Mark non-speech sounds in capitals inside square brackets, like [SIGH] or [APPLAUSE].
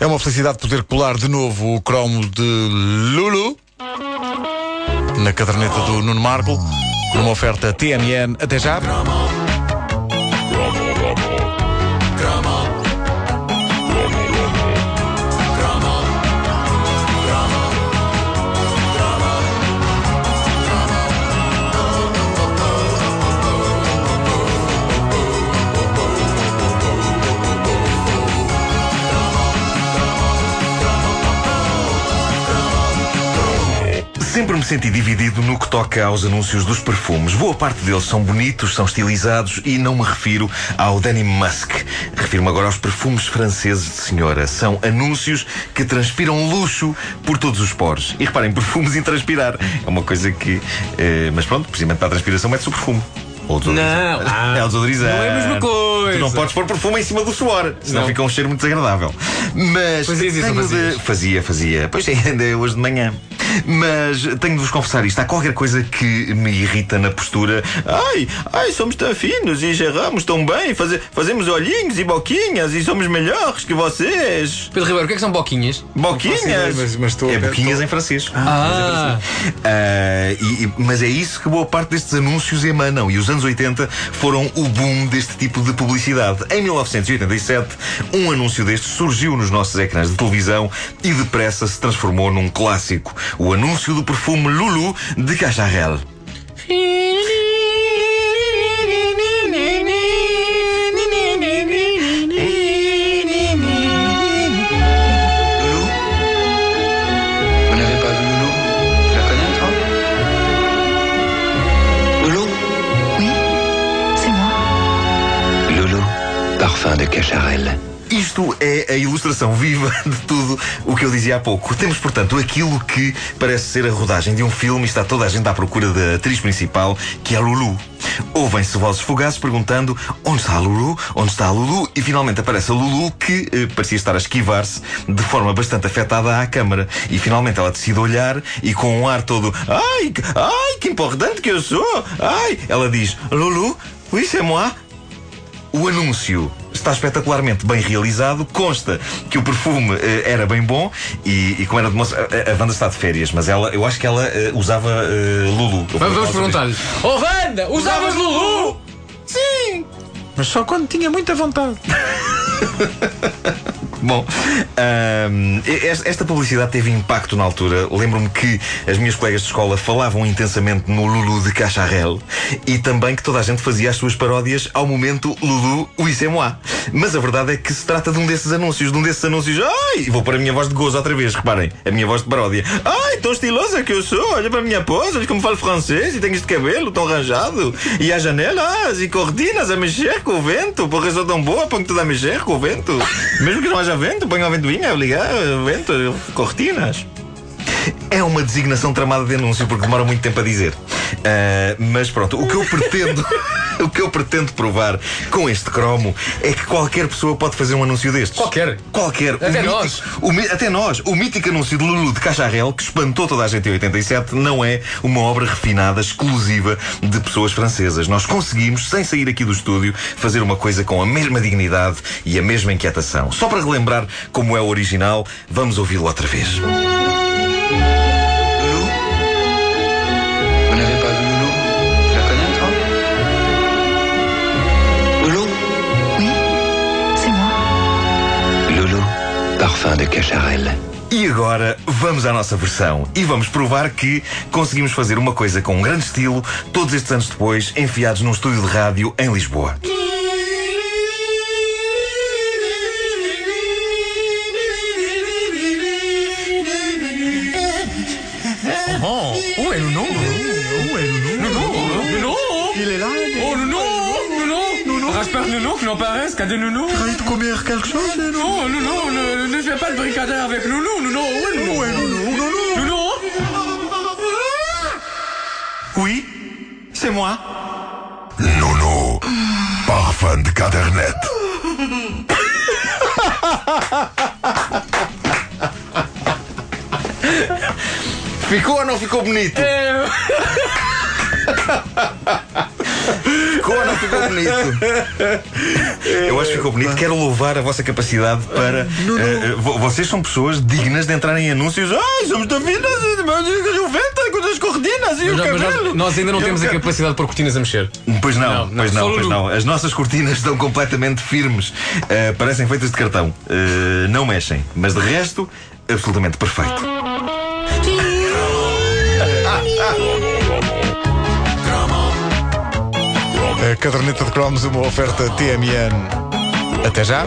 É uma felicidade poder colar de novo o cromo de Lulu na caderneta do Nuno Marco, numa oferta TMN. Até já. Sempre me senti dividido no que toca aos anúncios dos perfumes. Boa parte deles são bonitos, são estilizados e não me refiro ao Danny Musk. Refiro-me agora aos perfumes franceses de senhora. São anúncios que transpiram luxo por todos os poros. E reparem, perfumes em transpirar. É uma coisa que. eh, mas pronto, precisamente para a transpiração mete-se o perfume. Ou desodorizante. Não, ah, é o desodorizante. não é a mesma coisa. Tu não podes pôr perfume em cima do suor, senão Não. fica um cheiro muito desagradável. Mas. Fazias isso, não de- fazias? Fazia, fazia. Pois sim, ainda é hoje de manhã. Mas tenho de vos confessar isto. Há qualquer coisa que me irrita na postura. Ai, ai, somos tão finos e geramos tão bem. faze- fazemos olhinhos e boquinhas e somos melhores que vocês. Pedro Ribeiro, o que é que são boquinhas? Boquinhas. mas- mas estou- é boquinhas estou- em francês. Ah, Ah, e- e- mas é isso que boa parte destes anúncios emanam. E os anos 80 foram o boom deste tipo de publicidade. Em 1987, um anúncio destes surgiu nos nossos ecrãs de televisão e depressa se transformou num clássico. Où annonce le perfume Loulou de Cacharelle. Loulou? Vous n'avez pas vu Loulou? Tu la connais, toi? Loulou? Oui, c'est moi. Loulou, parfum de Cacharelle. Isto é a ilustração viva [LAUGHS] de tudo o que eu dizia há pouco. Temos, portanto, aquilo que parece ser a rodagem de um filme e está toda a gente à procura da atriz principal, que é a Lulu. Ouvem-se vozes fugazes perguntando onde está a Lulu, onde está a Lulu, e finalmente aparece a Lulu que eh, parecia estar a esquivar-se de forma bastante afetada à câmara. E finalmente ela decide olhar e com um ar todo ai, ai, que importante que eu sou, ai, ela diz Lulu, oui, c'est moi. O anúncio está espetacularmente bem realizado. Consta que o perfume eh, era bem bom e, e como era de moça. A, a Wanda está de férias, mas ela, eu acho que ela eh, usava eh, Lulu. Vamos, perguntar-lhe. Oh, Wanda, usavas Lulu? Sim! Mas só quando tinha muita vontade. [LAUGHS] Bom, es- esta publicidade teve impacto na altura. Lembro-me que as minhas colegas de escola falavam intensamente no Lulu de Cacharel e também que toda a gente fazia as suas paródias ao momento Lulu, oui c'est moi. Mas a verdade é que se trata de um desses anúncios, de um desses anúncios. Ai, vou pôr a minha voz de gozo outra vez, reparem, a minha voz de paródia. Ai, tão estilosa que eu sou, olha para a minha pose, olha como falo francês e tenho este cabelo tão arranjado. E a janelas e cortinas a mexer com o vento, porque sou tão boa, ponho tudo a mexer com o vento. Mesmo que não haja vento, ponho a ventoinha ligar, vento, cortinas. É uma designação tramada de anúncio porque demora muito tempo a dizer. Ah, mas pronto, o que eu pretendo, [LAUGHS] o que eu pretendo provar com este cromo é que qualquer pessoa pode fazer um anúncio destes. Qualquer. Qualquer. Até mítico- nós. o até nós. O mítico anúncio de Lulu de Cacharel, que espantou toda a gente em 87, não é uma obra refinada, exclusiva de pessoas francesas. Nós conseguimos, sem sair aqui do estúdio, fazer uma coisa com a mesma dignidade e a mesma inquietação. Só para relembrar como é o original, vamos ouvi-lo outra vez. Parfum de Cacharel. E agora vamos à nossa versão e vamos provar que conseguimos fazer uma coisa com um grande estilo, todos estes anos depois, enfiados num estúdio de rádio em Lisboa. Oh, Nounou Rasper Nounou, que n'en paraisse, qu'à des Nounou Envie de comer quelque chose, Non, Nounou, ne, ne fais pas le bricadaire avec Nounou, Nounou Où est Nounou Nounou Nounou Oui, c'est moi. Nono, parfum de cadernet. Ficou ou não ficou bonito? É, [LAUGHS] Ficou bonito. Eu acho que ficou bonito. Quero louvar a vossa capacidade para. eh, vo- vocês são pessoas dignas de entrar em anúncios. Ai, somos da vida, Juventa, com as cortinas e o cabelo. nós, ainda não temos a ca- capacidade de pôr cortinas a mexer. Pois não, Não, não, pois não, pois não. As nossas cortinas estão completamente firmes. Uh, parecem feitas de cartão. Uh, não mexem. Mas de resto, absolutamente perfeito. A caderneta de cromos, uma oferta TMN. Até já.